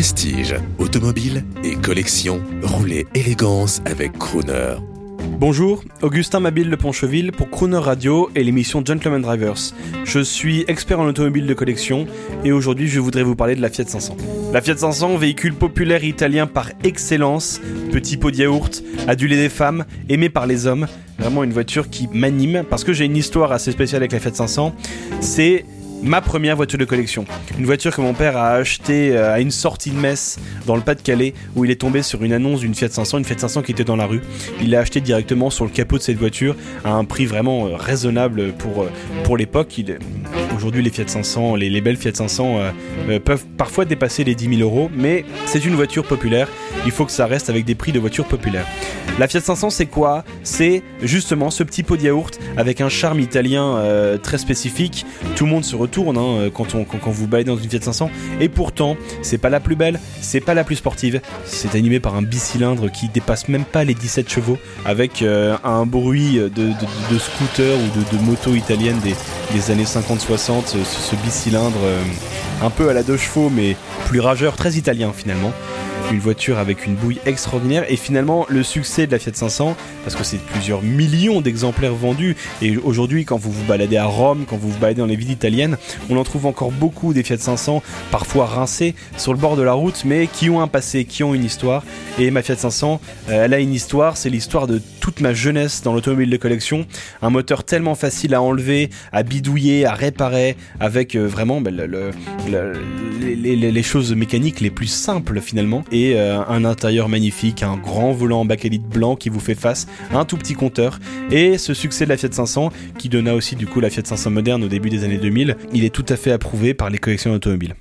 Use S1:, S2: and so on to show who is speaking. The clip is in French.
S1: Prestige, automobile et collection, roulez élégance avec Crooner.
S2: Bonjour, Augustin Mabille de Poncheville pour Crooner Radio et l'émission Gentleman Drivers. Je suis expert en automobile de collection et aujourd'hui je voudrais vous parler de la Fiat 500. La Fiat 500, véhicule populaire italien par excellence, petit pot de yaourt, adulé des femmes, aimé par les hommes, vraiment une voiture qui m'anime parce que j'ai une histoire assez spéciale avec la Fiat 500. C'est ma première voiture de collection. Une voiture que mon père a achetée euh, à une sortie de messe dans le Pas-de-Calais où il est tombé sur une annonce d'une Fiat 500, une Fiat 500 qui était dans la rue. Il l'a acheté directement sur le capot de cette voiture à un prix vraiment euh, raisonnable pour, euh, pour l'époque. Aujourd'hui, les Fiat 500, les, belles Fiat 500 peuvent parfois dépasser les 10 000 euros, mais c'est une voiture populaire. Il faut que ça reste avec des prix de voitures populaires. La Fiat 500, c'est quoi? C'est justement ce petit pot de yaourt avec un charme italien très spécifique. Tout le monde se retourne hein, quand, on, quand, vous baillez dans une Fiat 500. Et pourtant, c'est pas la plus belle, c'est pas la plus sportive. C'est animé par un bicylindre qui dépasse même pas les 17 chevaux avec un bruit de, scooter ou de, moto italienne des, années 50-60 ce, bicylindre euh, un peu à la deux chevaux mais plus rageur, très italien finalement une voiture avec une bouille extraordinaire et finalement le succès de la Fiat 500 parce que c'est plusieurs millions d'exemplaires vendus. Et aujourd'hui quand vous vous baladez à Rome, quand vous vous baladez dans les villes italiennes, on en trouve encore beaucoup des Fiat 500 parfois rincés sur le bord de la route mais qui ont un passé, qui ont une histoire. Et ma Fiat 500 euh, elle a une histoire, c'est l'histoire de toute ma jeunesse dans l'automobile de collection, un moteur tellement facile à enlever, à bidouiller, à réparer avec euh, vraiment ben, les, choses mécaniques les plus simples finalement. Et euh, un intérieur magnifique, un grand volant en bakélite blanc qui vous fait face, un tout petit compteur. Et ce succès de la Fiat 500 qui donna aussi du coup la Fiat 500 moderne au début des années 2000, il est tout à fait approuvé par les collections automobiles.